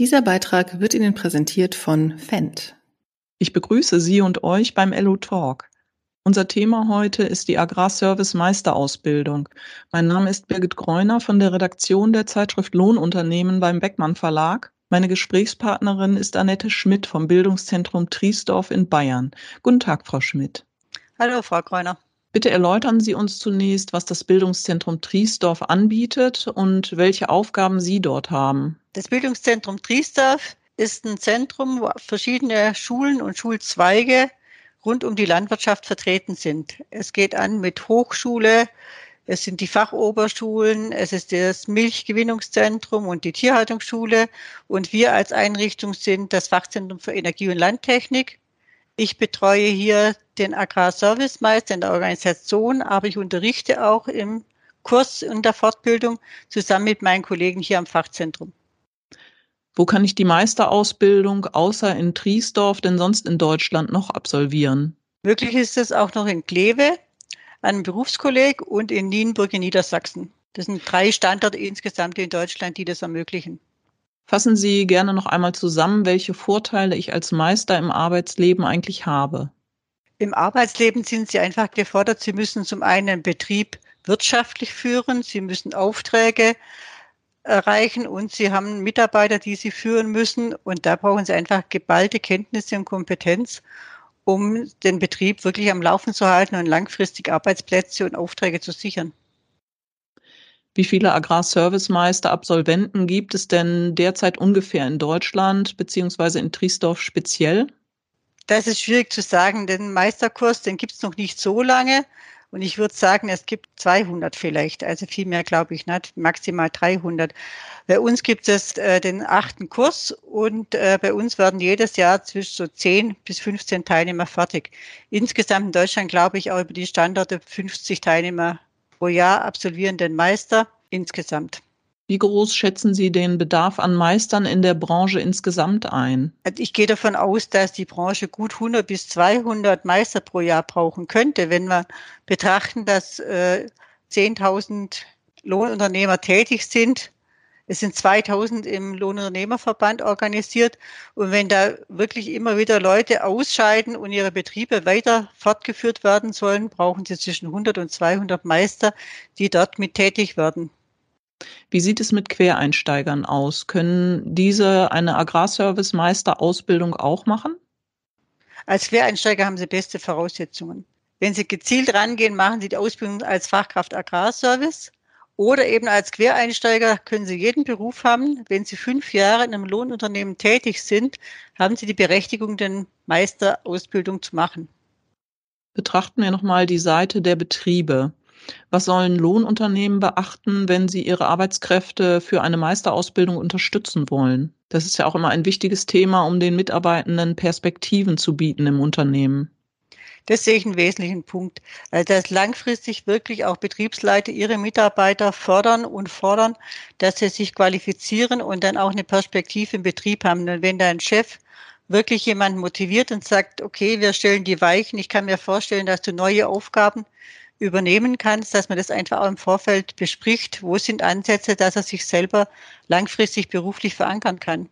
Dieser Beitrag wird Ihnen präsentiert von Fendt. Ich begrüße Sie und euch beim LO Talk. Unser Thema heute ist die Agrarservice Meisterausbildung. Mein Name ist Birgit Greuner von der Redaktion der Zeitschrift Lohnunternehmen beim Beckmann Verlag. Meine Gesprächspartnerin ist Annette Schmidt vom Bildungszentrum Triesdorf in Bayern. Guten Tag, Frau Schmidt. Hallo, Frau Greuner. Bitte erläutern Sie uns zunächst, was das Bildungszentrum Triesdorf anbietet und welche Aufgaben Sie dort haben. Das Bildungszentrum Triesdorf ist ein Zentrum, wo verschiedene Schulen und Schulzweige rund um die Landwirtschaft vertreten sind. Es geht an mit Hochschule, es sind die Fachoberschulen, es ist das Milchgewinnungszentrum und die Tierhaltungsschule und wir als Einrichtung sind das Fachzentrum für Energie und Landtechnik. Ich betreue hier den Agrarservicemeister in der Organisation, aber ich unterrichte auch im Kurs und der Fortbildung zusammen mit meinen Kollegen hier am Fachzentrum. Wo kann ich die Meisterausbildung außer in Triesdorf denn sonst in Deutschland noch absolvieren? Möglich ist es auch noch in Kleve, einem Berufskolleg und in Nienburg in Niedersachsen. Das sind drei Standorte insgesamt in Deutschland, die das ermöglichen. Fassen Sie gerne noch einmal zusammen, welche Vorteile ich als Meister im Arbeitsleben eigentlich habe. Im Arbeitsleben sind Sie einfach gefordert. Sie müssen zum einen Betrieb wirtschaftlich führen, Sie müssen Aufträge erreichen und Sie haben Mitarbeiter, die Sie führen müssen. Und da brauchen Sie einfach geballte Kenntnisse und Kompetenz, um den Betrieb wirklich am Laufen zu halten und langfristig Arbeitsplätze und Aufträge zu sichern. Wie viele Agrarservicemeister, Absolventen gibt es denn derzeit ungefähr in Deutschland beziehungsweise in Triesdorf speziell? Das ist schwierig zu sagen. Den Meisterkurs, den gibt es noch nicht so lange. Und ich würde sagen, es gibt 200 vielleicht, also viel mehr glaube ich nicht, maximal 300. Bei uns gibt es äh, den achten Kurs und äh, bei uns werden jedes Jahr zwischen so 10 bis 15 Teilnehmer fertig. Insgesamt in Deutschland glaube ich auch über die Standorte 50 Teilnehmer pro Jahr absolvieren den Meister insgesamt. Wie groß schätzen Sie den Bedarf an Meistern in der Branche insgesamt ein? Also ich gehe davon aus, dass die Branche gut 100 bis 200 Meister pro Jahr brauchen könnte, wenn wir betrachten, dass äh, 10.000 Lohnunternehmer tätig sind. Es sind 2000 im Lohnunternehmerverband organisiert. Und wenn da wirklich immer wieder Leute ausscheiden und ihre Betriebe weiter fortgeführt werden sollen, brauchen sie zwischen 100 und 200 Meister, die dort mit tätig werden. Wie sieht es mit Quereinsteigern aus? Können diese eine Agrarservice-Meister-Ausbildung auch machen? Als Quereinsteiger haben sie beste Voraussetzungen. Wenn sie gezielt rangehen, machen sie die Ausbildung als Fachkraft Agrarservice oder eben als Quereinsteiger können sie jeden Beruf haben. Wenn sie fünf Jahre in einem Lohnunternehmen tätig sind, haben sie die Berechtigung, den Meisterausbildung zu machen. Betrachten wir nochmal die Seite der Betriebe. Was sollen Lohnunternehmen beachten, wenn sie ihre Arbeitskräfte für eine Meisterausbildung unterstützen wollen? Das ist ja auch immer ein wichtiges Thema, um den Mitarbeitenden Perspektiven zu bieten im Unternehmen. Das sehe ich einen wesentlichen Punkt, äh, dass langfristig wirklich auch Betriebsleiter ihre Mitarbeiter fördern und fordern, dass sie sich qualifizieren und dann auch eine Perspektive im Betrieb haben. Und wenn da ein Chef wirklich jemanden motiviert und sagt, okay, wir stellen die Weichen, ich kann mir vorstellen, dass du neue Aufgaben übernehmen kannst, dass man das einfach auch im Vorfeld bespricht. Wo sind Ansätze, dass er sich selber langfristig beruflich verankern kann?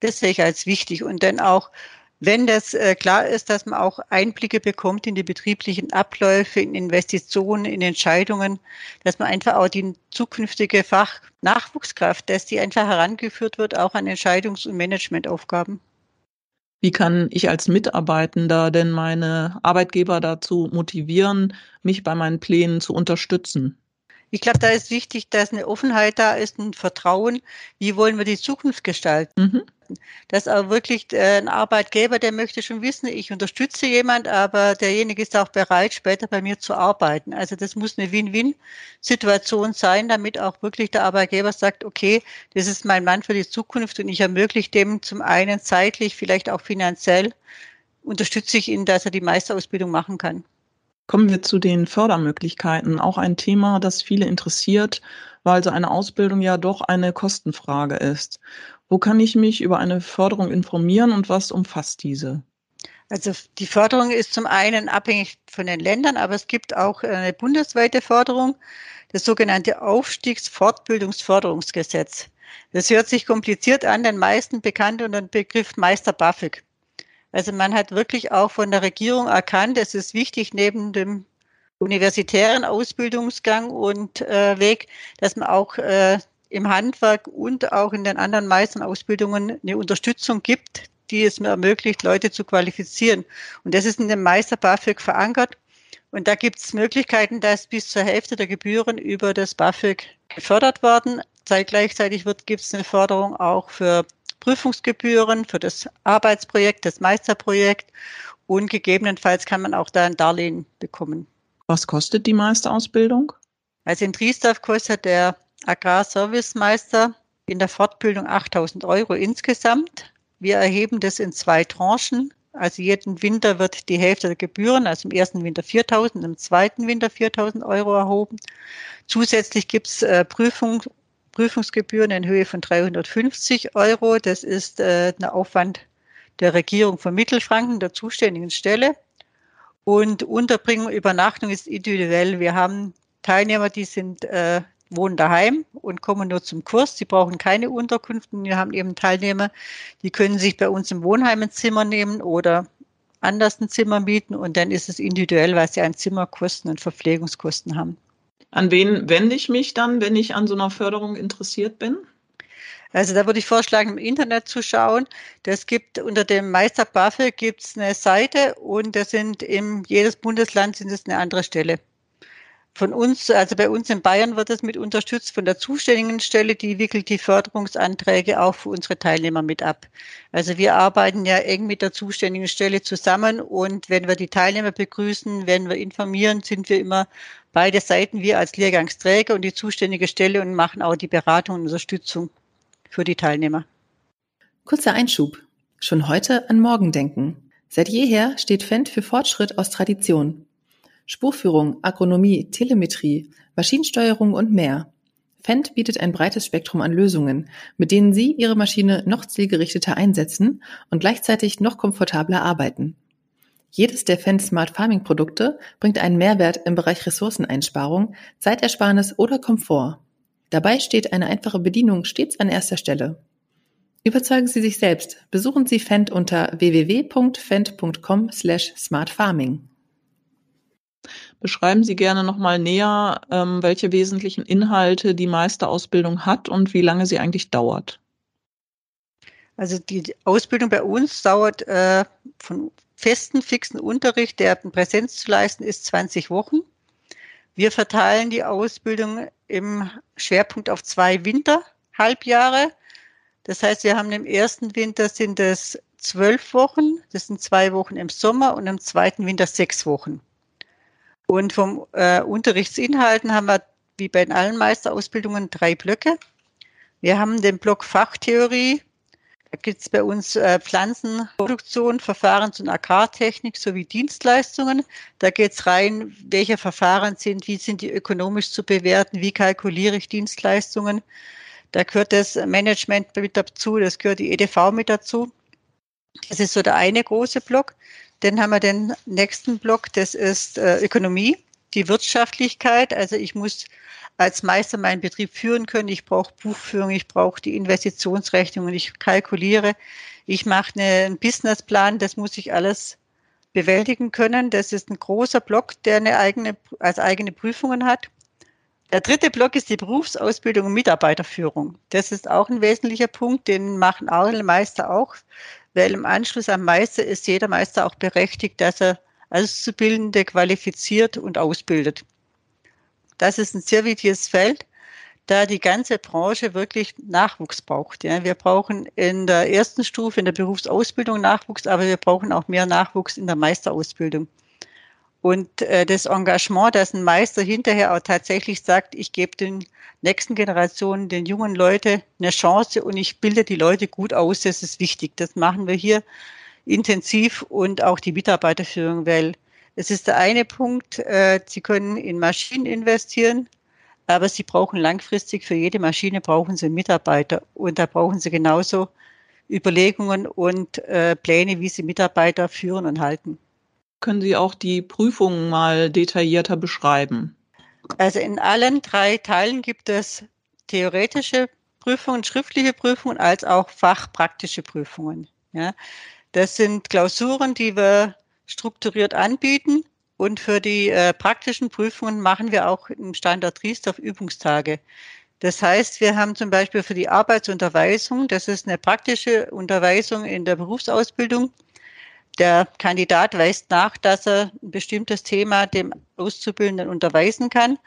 Das sehe ich als wichtig. Und dann auch, wenn das äh, klar ist, dass man auch Einblicke bekommt in die betrieblichen Abläufe, in Investitionen, in Entscheidungen, dass man einfach auch die zukünftige Fachnachwuchskraft, dass die einfach herangeführt wird, auch an Entscheidungs- und Managementaufgaben. Wie kann ich als Mitarbeitender denn meine Arbeitgeber dazu motivieren, mich bei meinen Plänen zu unterstützen? Ich glaube, da ist wichtig, dass eine Offenheit da ist, ein Vertrauen. Wie wollen wir die Zukunft gestalten? Mhm. Dass auch wirklich äh, ein Arbeitgeber, der möchte schon wissen, ich unterstütze jemand, aber derjenige ist auch bereit, später bei mir zu arbeiten. Also das muss eine Win-Win-Situation sein, damit auch wirklich der Arbeitgeber sagt, okay, das ist mein Mann für die Zukunft und ich ermögliche dem zum einen zeitlich, vielleicht auch finanziell, unterstütze ich ihn, dass er die Meisterausbildung machen kann. Kommen wir zu den Fördermöglichkeiten. Auch ein Thema, das viele interessiert, weil so eine Ausbildung ja doch eine Kostenfrage ist. Wo kann ich mich über eine Förderung informieren und was umfasst diese? Also die Förderung ist zum einen abhängig von den Ländern, aber es gibt auch eine bundesweite Förderung, das sogenannte Aufstiegsfortbildungsförderungsgesetz. Das hört sich kompliziert an, den meisten bekannt unter dem Begriff Meister BAföG. Also man hat wirklich auch von der Regierung erkannt, es ist wichtig, neben dem universitären Ausbildungsgang und äh, Weg, dass man auch äh, im Handwerk und auch in den anderen Meisterausbildungen eine Unterstützung gibt, die es mir ermöglicht, Leute zu qualifizieren. Und das ist in dem Meister BAföG verankert. Und da gibt es Möglichkeiten, dass bis zur Hälfte der Gebühren über das BAföG gefördert werden. Gleichzeitig gibt es eine Förderung auch für Prüfungsgebühren, für das Arbeitsprojekt, das Meisterprojekt und gegebenenfalls kann man auch da ein Darlehen bekommen. Was kostet die Meisterausbildung? Also in Triesdorf kostet der Agrarservicemeister in der Fortbildung 8000 Euro insgesamt. Wir erheben das in zwei Tranchen. Also jeden Winter wird die Hälfte der Gebühren, also im ersten Winter 4.000, im zweiten Winter 4.000 Euro erhoben. Zusätzlich gibt es äh, Prüfung, Prüfungsgebühren in Höhe von 350 Euro. Das ist äh, ein Aufwand der Regierung von Mittelfranken, der zuständigen Stelle. Und Unterbringung, Übernachtung ist individuell. Wir haben Teilnehmer, die sind äh, wohnen daheim und kommen nur zum Kurs. Sie brauchen keine Unterkunft. Wir haben eben Teilnehmer, die können sich bei uns im Wohnheim ein Zimmer nehmen oder anders ein Zimmer mieten und dann ist es individuell, weil sie an Zimmerkosten und Verpflegungskosten haben. An wen wende ich mich dann, wenn ich an so einer Förderung interessiert bin? Also da würde ich vorschlagen, im Internet zu schauen. Das gibt unter dem Meister gibt es eine Seite und das sind im jedes Bundesland sind es eine andere Stelle. Von uns, also bei uns in Bayern wird es mit unterstützt von der zuständigen Stelle, die wickelt die Förderungsanträge auch für unsere Teilnehmer mit ab. Also wir arbeiten ja eng mit der zuständigen Stelle zusammen und wenn wir die Teilnehmer begrüßen, wenn wir informieren, sind wir immer beide Seiten, wir als Lehrgangsträger und die zuständige Stelle und machen auch die Beratung und Unterstützung für die Teilnehmer. Kurzer Einschub. Schon heute an morgen denken. Seit jeher steht Fendt für Fortschritt aus Tradition. Spurführung, Agronomie, Telemetrie, Maschinensteuerung und mehr. Fendt bietet ein breites Spektrum an Lösungen, mit denen Sie Ihre Maschine noch zielgerichteter einsetzen und gleichzeitig noch komfortabler arbeiten. Jedes der Fendt Smart Farming Produkte bringt einen Mehrwert im Bereich Ressourceneinsparung, Zeitersparnis oder Komfort. Dabei steht eine einfache Bedienung stets an erster Stelle. Überzeugen Sie sich selbst. Besuchen Sie Fendt unter www.fendt.com/smartfarming. Beschreiben Sie gerne nochmal näher, ähm, welche wesentlichen Inhalte die Meisterausbildung hat und wie lange sie eigentlich dauert. Also die Ausbildung bei uns dauert äh, von festen, fixen Unterricht, der in Präsenz zu leisten ist, 20 Wochen. Wir verteilen die Ausbildung im Schwerpunkt auf zwei Winterhalbjahre. Das heißt, wir haben im ersten Winter sind es zwölf Wochen, das sind zwei Wochen im Sommer und im zweiten Winter sechs Wochen. Und vom äh, Unterrichtsinhalten haben wir, wie bei allen Meisterausbildungen, drei Blöcke. Wir haben den Block Fachtheorie. Da gibt es bei uns äh, Pflanzenproduktion, Verfahrens- und Agrartechnik sowie Dienstleistungen. Da geht es rein, welche Verfahren sind, wie sind die ökonomisch zu bewerten, wie kalkuliere ich Dienstleistungen. Da gehört das Management mit dazu, das gehört die EDV mit dazu. Das ist so der eine große Block. Dann haben wir den nächsten Block, das ist äh, Ökonomie, die Wirtschaftlichkeit. Also ich muss als Meister meinen Betrieb führen können. Ich brauche Buchführung, ich brauche die Investitionsrechnungen, ich kalkuliere, ich mache einen Businessplan, das muss ich alles bewältigen können. Das ist ein großer Block, der eine eigene, als eigene Prüfungen hat. Der dritte Block ist die Berufsausbildung und Mitarbeiterführung. Das ist auch ein wesentlicher Punkt, den machen alle Meister auch weil im Anschluss am Meister ist jeder Meister auch berechtigt, dass er Auszubildende qualifiziert und ausbildet. Das ist ein sehr wichtiges Feld, da die ganze Branche wirklich Nachwuchs braucht. Ja, wir brauchen in der ersten Stufe in der Berufsausbildung Nachwuchs, aber wir brauchen auch mehr Nachwuchs in der Meisterausbildung. Und äh, das Engagement, dass ein Meister hinterher auch tatsächlich sagt, ich gebe den nächsten Generationen, den jungen Leuten eine Chance und ich bilde die Leute gut aus, das ist wichtig. Das machen wir hier intensiv und auch die Mitarbeiterführung, weil es ist der eine Punkt, äh, Sie können in Maschinen investieren, aber Sie brauchen langfristig für jede Maschine brauchen Sie Mitarbeiter und da brauchen Sie genauso Überlegungen und äh, Pläne, wie Sie Mitarbeiter führen und halten. Können Sie auch die Prüfungen mal detaillierter beschreiben? Also in allen drei Teilen gibt es theoretische Prüfungen, schriftliche Prüfungen als auch fachpraktische Prüfungen. Ja. Das sind Klausuren, die wir strukturiert anbieten. Und für die äh, praktischen Prüfungen machen wir auch im Standard Triesdorf Übungstage. Das heißt, wir haben zum Beispiel für die Arbeitsunterweisung, das ist eine praktische Unterweisung in der Berufsausbildung. Der Kandidat weist nach, dass er ein bestimmtes Thema dem Auszubildenden unterweisen kann.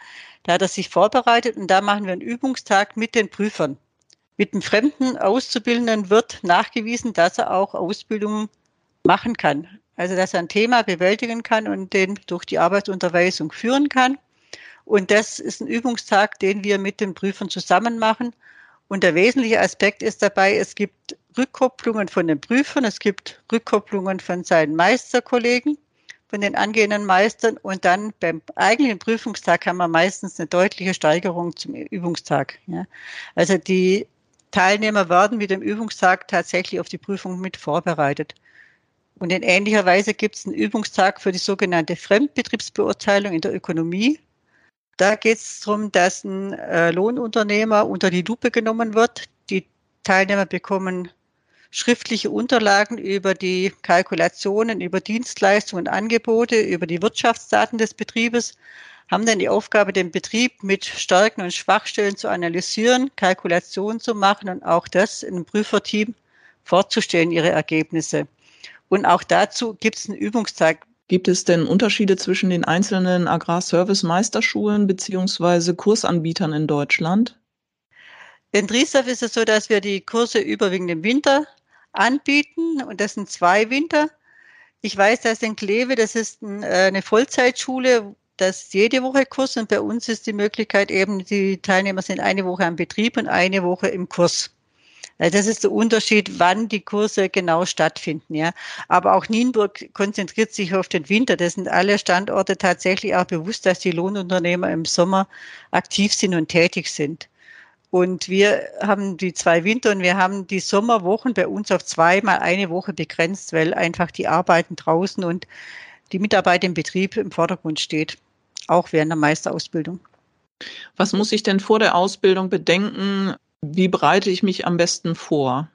Da hat er sich vorbereitet und da machen wir einen Übungstag mit den Prüfern. Mit dem fremden Auszubildenden wird nachgewiesen, dass er auch Ausbildungen machen kann. Also, dass er ein Thema bewältigen kann und den durch die Arbeitsunterweisung führen kann. Und das ist ein Übungstag, den wir mit den Prüfern zusammen machen. Und der wesentliche Aspekt ist dabei, es gibt Rückkopplungen von den Prüfern, es gibt Rückkopplungen von seinen Meisterkollegen, von den angehenden Meistern und dann beim eigentlichen Prüfungstag haben wir meistens eine deutliche Steigerung zum Übungstag. Ja. Also die Teilnehmer werden mit dem Übungstag tatsächlich auf die Prüfung mit vorbereitet. Und in ähnlicher Weise gibt es einen Übungstag für die sogenannte Fremdbetriebsbeurteilung in der Ökonomie. Da geht es darum, dass ein äh, Lohnunternehmer unter die Lupe genommen wird. Die Teilnehmer bekommen schriftliche Unterlagen über die Kalkulationen, über Dienstleistungen und Angebote, über die Wirtschaftsdaten des Betriebes, haben dann die Aufgabe, den Betrieb mit Stärken und Schwachstellen zu analysieren, Kalkulationen zu machen und auch das in einem Prüferteam vorzustellen, ihre Ergebnisse. Und auch dazu gibt es einen Übungstag. Gibt es denn Unterschiede zwischen den einzelnen Agrarservice-Meisterschulen beziehungsweise Kursanbietern in Deutschland? In Driesdorf ist es so, dass wir die Kurse überwiegend im Winter anbieten und das sind zwei Winter. Ich weiß, dass in Kleve, das ist äh, eine Vollzeitschule, das jede Woche Kurs und bei uns ist die Möglichkeit eben, die Teilnehmer sind eine Woche am Betrieb und eine Woche im Kurs. Also das ist der Unterschied, wann die Kurse genau stattfinden, ja. Aber auch Nienburg konzentriert sich auf den Winter. Das sind alle Standorte tatsächlich auch bewusst, dass die Lohnunternehmer im Sommer aktiv sind und tätig sind. Und wir haben die zwei Winter und wir haben die Sommerwochen bei uns auf zweimal eine Woche begrenzt, weil einfach die Arbeiten draußen und die Mitarbeit im Betrieb im Vordergrund steht, auch während der Meisterausbildung. Was muss ich denn vor der Ausbildung bedenken? Wie bereite ich mich am besten vor?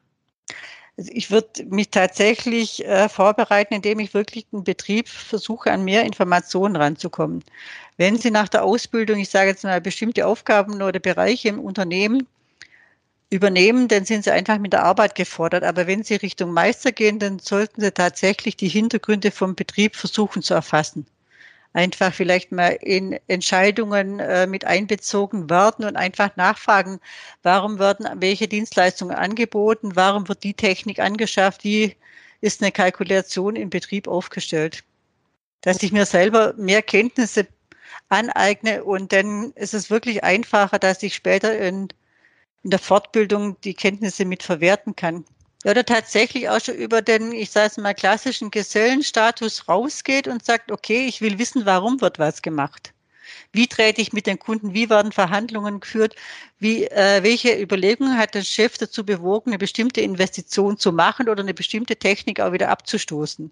Ich würde mich tatsächlich äh, vorbereiten, indem ich wirklich den Betrieb versuche, an mehr Informationen ranzukommen. Wenn Sie nach der Ausbildung, ich sage jetzt mal, bestimmte Aufgaben oder Bereiche im Unternehmen übernehmen, dann sind Sie einfach mit der Arbeit gefordert. Aber wenn Sie Richtung Meister gehen, dann sollten Sie tatsächlich die Hintergründe vom Betrieb versuchen zu erfassen einfach vielleicht mal in Entscheidungen äh, mit einbezogen werden und einfach nachfragen, warum werden welche Dienstleistungen angeboten, warum wird die Technik angeschafft, wie ist eine Kalkulation im Betrieb aufgestellt. Dass ich mir selber mehr Kenntnisse aneigne und dann ist es wirklich einfacher, dass ich später in, in der Fortbildung die Kenntnisse mit verwerten kann oder tatsächlich auch schon über den, ich sage es mal, klassischen Gesellenstatus rausgeht und sagt, okay, ich will wissen, warum wird was gemacht. Wie trete ich mit den Kunden? Wie werden Verhandlungen geführt? Wie, äh, welche Überlegungen hat der Chef dazu bewogen, eine bestimmte Investition zu machen oder eine bestimmte Technik auch wieder abzustoßen?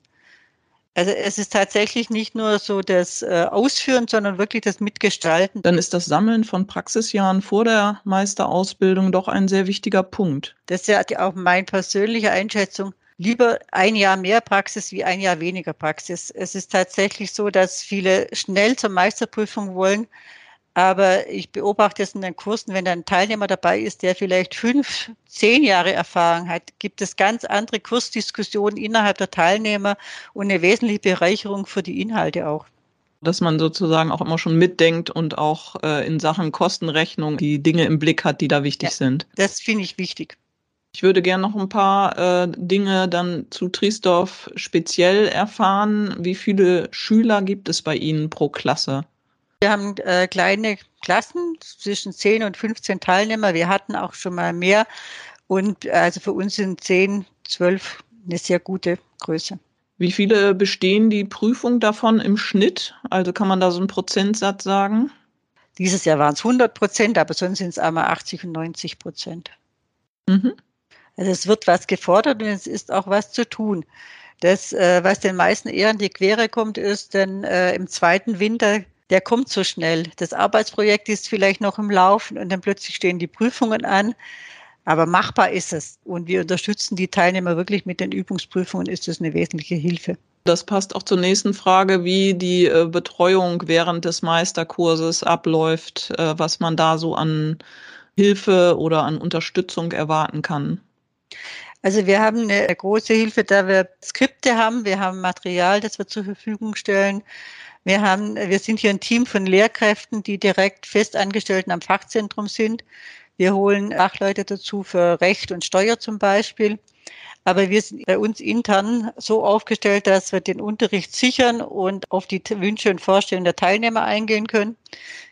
Also es ist tatsächlich nicht nur so das äh, Ausführen, sondern wirklich das Mitgestalten. Dann ist das Sammeln von Praxisjahren vor der Meisterausbildung doch ein sehr wichtiger Punkt. Das ist ja auch meine persönliche Einschätzung. Lieber ein Jahr mehr Praxis wie ein Jahr weniger Praxis. Es ist tatsächlich so, dass viele schnell zur Meisterprüfung wollen, aber ich beobachte es in den Kursen, wenn da ein Teilnehmer dabei ist, der vielleicht fünf, zehn Jahre Erfahrung hat, gibt es ganz andere Kursdiskussionen innerhalb der Teilnehmer und eine wesentliche Bereicherung für die Inhalte auch. Dass man sozusagen auch immer schon mitdenkt und auch äh, in Sachen Kostenrechnung die Dinge im Blick hat, die da wichtig ja, sind. Das finde ich wichtig. Ich würde gerne noch ein paar äh, Dinge dann zu Triesdorf speziell erfahren. Wie viele Schüler gibt es bei Ihnen pro Klasse? Wir haben äh, kleine Klassen zwischen 10 und 15 Teilnehmer. Wir hatten auch schon mal mehr. Und also für uns sind 10, 12 eine sehr gute Größe. Wie viele bestehen die Prüfung davon im Schnitt? Also kann man da so einen Prozentsatz sagen? Dieses Jahr waren es 100 Prozent, aber sonst sind es einmal 80 und 90 Prozent. Mhm. Also es wird was gefordert und es ist auch was zu tun. Das, äh, was den meisten eher in die Quere kommt, ist, denn äh, im zweiten Winter der kommt so schnell. Das Arbeitsprojekt ist vielleicht noch im Laufen und dann plötzlich stehen die Prüfungen an. Aber machbar ist es. Und wir unterstützen die Teilnehmer wirklich mit den Übungsprüfungen, ist es eine wesentliche Hilfe. Das passt auch zur nächsten Frage, wie die äh, Betreuung während des Meisterkurses abläuft, äh, was man da so an Hilfe oder an Unterstützung erwarten kann. Also wir haben eine große Hilfe, da wir Skripte haben, wir haben Material, das wir zur Verfügung stellen. Wir haben, wir sind hier ein Team von Lehrkräften, die direkt festangestellten am Fachzentrum sind. Wir holen Fachleute dazu für Recht und Steuer zum Beispiel. Aber wir sind bei uns intern so aufgestellt, dass wir den Unterricht sichern und auf die Wünsche und Vorstellungen der Teilnehmer eingehen können.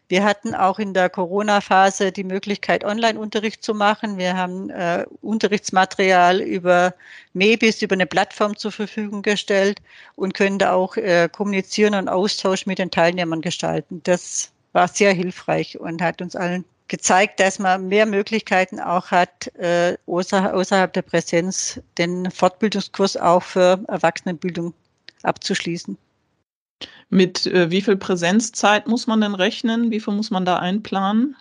Wir hatten auch in der Corona-Phase die Möglichkeit, Online-Unterricht zu machen. Wir haben äh, Unterrichtsmaterial über MEBIS, über eine Plattform zur Verfügung gestellt und können da auch äh, kommunizieren und Austausch mit den Teilnehmern gestalten. Das war sehr hilfreich und hat uns allen gezeigt, dass man mehr Möglichkeiten auch hat, äh, außerhalb der Präsenz den Fortbildungskurs auch für Erwachsenenbildung abzuschließen. Mit äh, wie viel Präsenzzeit muss man denn rechnen? Wie viel muss man da einplanen?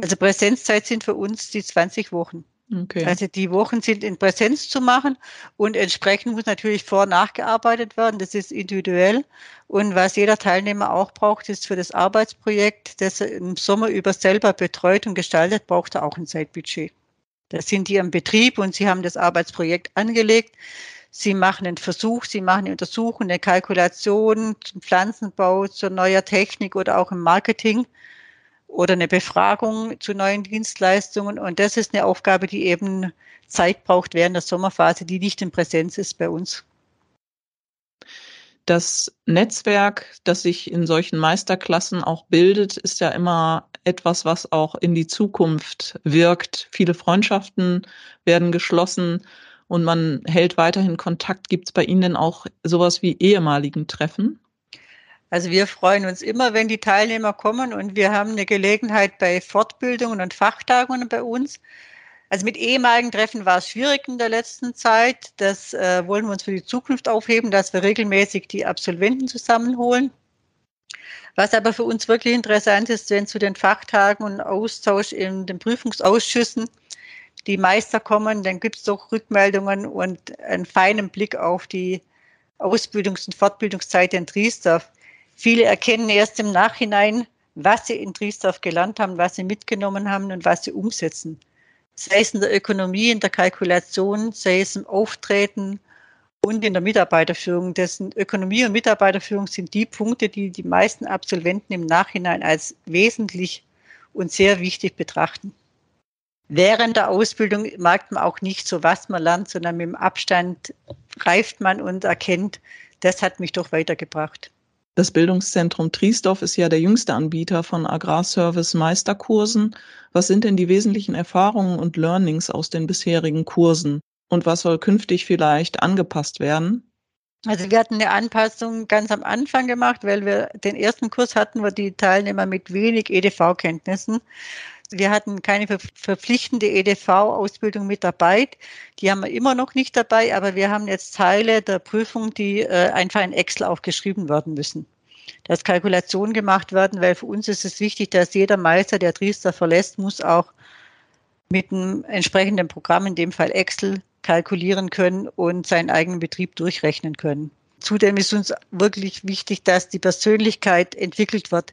Also Präsenzzeit sind für uns die 20 Wochen. Okay. Also die Wochen sind in Präsenz zu machen und entsprechend muss natürlich vor- und nachgearbeitet werden. Das ist individuell. Und was jeder Teilnehmer auch braucht, ist für das Arbeitsprojekt, das er im Sommer über selber betreut und gestaltet, braucht er auch ein Zeitbudget. Da sind die am Betrieb und sie haben das Arbeitsprojekt angelegt. Sie machen einen Versuch, Sie machen eine Untersuchung, eine Kalkulation zum Pflanzenbau, zur neuer Technik oder auch im Marketing oder eine Befragung zu neuen Dienstleistungen. Und das ist eine Aufgabe, die eben Zeit braucht während der Sommerphase, die nicht in Präsenz ist bei uns. Das Netzwerk, das sich in solchen Meisterklassen auch bildet, ist ja immer etwas, was auch in die Zukunft wirkt. Viele Freundschaften werden geschlossen und man hält weiterhin Kontakt. Gibt es bei Ihnen denn auch sowas wie ehemaligen Treffen? Also wir freuen uns immer, wenn die Teilnehmer kommen und wir haben eine Gelegenheit bei Fortbildungen und Fachtagungen bei uns. Also mit ehemaligen Treffen war es schwierig in der letzten Zeit. Das äh, wollen wir uns für die Zukunft aufheben, dass wir regelmäßig die Absolventen zusammenholen. Was aber für uns wirklich interessant ist, wenn zu den Fachtagen und Austausch in den Prüfungsausschüssen die Meister kommen, dann gibt es doch Rückmeldungen und einen feinen Blick auf die Ausbildungs- und Fortbildungszeit in Triesdorf. Viele erkennen erst im Nachhinein, was sie in Triesdorf gelernt haben, was sie mitgenommen haben und was sie umsetzen. Sei es in der Ökonomie, in der Kalkulation, sei es im Auftreten und in der Mitarbeiterführung. Dessen Ökonomie und Mitarbeiterführung sind die Punkte, die die meisten Absolventen im Nachhinein als wesentlich und sehr wichtig betrachten während der Ausbildung merkt man auch nicht so, was man lernt, sondern mit dem Abstand reift man und erkennt, das hat mich doch weitergebracht. Das Bildungszentrum Triesdorf ist ja der jüngste Anbieter von Agrarservice Meisterkursen. Was sind denn die wesentlichen Erfahrungen und Learnings aus den bisherigen Kursen? Und was soll künftig vielleicht angepasst werden? Also wir hatten eine Anpassung ganz am Anfang gemacht, weil wir den ersten Kurs hatten, wo die Teilnehmer mit wenig EDV-Kenntnissen wir hatten keine verpflichtende EDV-Ausbildung mit dabei. Die haben wir immer noch nicht dabei, aber wir haben jetzt Teile der Prüfung, die äh, einfach in Excel aufgeschrieben werden müssen. Dass Kalkulationen gemacht werden, weil für uns ist es wichtig, dass jeder Meister, der Triester verlässt, muss auch mit einem entsprechenden Programm, in dem Fall Excel, kalkulieren können und seinen eigenen Betrieb durchrechnen können. Zudem ist uns wirklich wichtig, dass die Persönlichkeit entwickelt wird.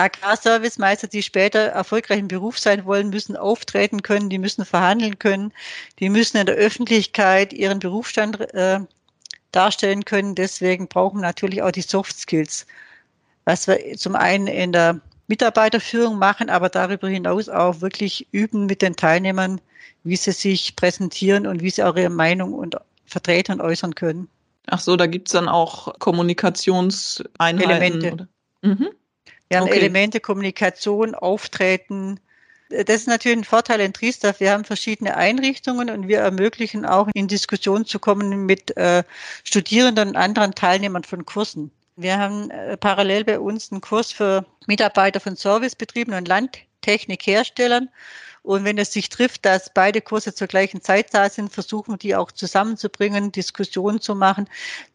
Agrarservice-Meister, die später erfolgreich im Beruf sein wollen, müssen auftreten können, die müssen verhandeln können, die müssen in der Öffentlichkeit ihren Berufsstand äh, darstellen können. Deswegen brauchen natürlich auch die Soft Skills, was wir zum einen in der Mitarbeiterführung machen, aber darüber hinaus auch wirklich üben mit den Teilnehmern, wie sie sich präsentieren und wie sie auch ihre Meinung und vertreten und äußern können. Ach so, da gibt's dann auch Kommunikationseinheiten. Elemente. Mhm. Wir haben okay. Elemente, Kommunikation, Auftreten. Das ist natürlich ein Vorteil in Triesdorf. Wir haben verschiedene Einrichtungen und wir ermöglichen auch in Diskussion zu kommen mit äh, Studierenden und anderen Teilnehmern von Kursen. Wir haben äh, parallel bei uns einen Kurs für Mitarbeiter von Servicebetrieben und Landtechnikherstellern und wenn es sich trifft, dass beide Kurse zur gleichen Zeit da sind, versuchen die auch zusammenzubringen, Diskussionen zu machen.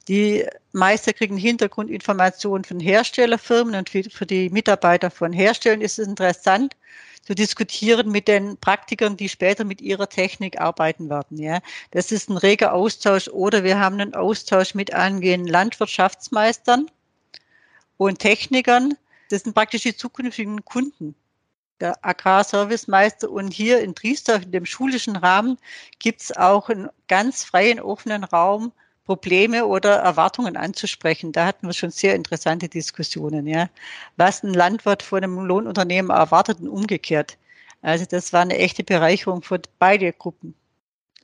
Die Meister kriegen Hintergrundinformationen von Herstellerfirmen und für die Mitarbeiter von Herstellern ist es interessant zu diskutieren mit den Praktikern, die später mit ihrer Technik arbeiten werden. Ja, das ist ein reger Austausch. Oder wir haben einen Austausch mit angehenden Landwirtschaftsmeistern und Technikern. Das sind praktisch die zukünftigen Kunden der Agrarservicemeister. Und hier in Triesdorf, in dem schulischen Rahmen, gibt es auch einen ganz freien, offenen Raum, Probleme oder Erwartungen anzusprechen. Da hatten wir schon sehr interessante Diskussionen, ja. Was ein Landwirt von einem Lohnunternehmen erwartet und umgekehrt. Also das war eine echte Bereicherung für beide Gruppen.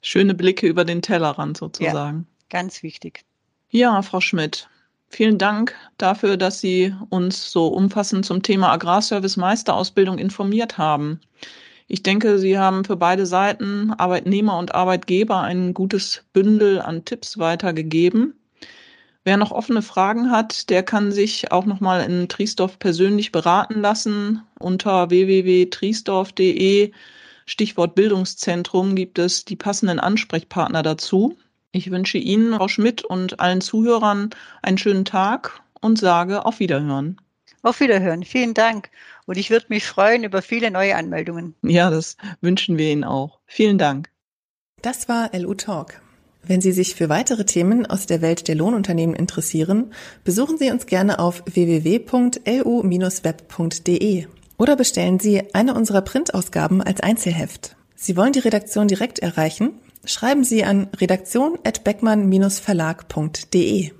Schöne Blicke über den Tellerrand sozusagen. Ja, ganz wichtig. Ja, Frau Schmidt, Vielen Dank dafür, dass Sie uns so umfassend zum Thema Agrarservice Meisterausbildung informiert haben. Ich denke, Sie haben für beide Seiten, Arbeitnehmer und Arbeitgeber, ein gutes Bündel an Tipps weitergegeben. Wer noch offene Fragen hat, der kann sich auch nochmal in Triesdorf persönlich beraten lassen. Unter www.triesdorf.de Stichwort Bildungszentrum gibt es die passenden Ansprechpartner dazu. Ich wünsche Ihnen, Frau Schmidt und allen Zuhörern einen schönen Tag und sage auf Wiederhören. Auf Wiederhören. Vielen Dank. Und ich würde mich freuen über viele neue Anmeldungen. Ja, das wünschen wir Ihnen auch. Vielen Dank. Das war LU Talk. Wenn Sie sich für weitere Themen aus der Welt der Lohnunternehmen interessieren, besuchen Sie uns gerne auf www.lu-web.de oder bestellen Sie eine unserer Printausgaben als Einzelheft. Sie wollen die Redaktion direkt erreichen? Schreiben Sie an redaktion@beckmann-verlag.de.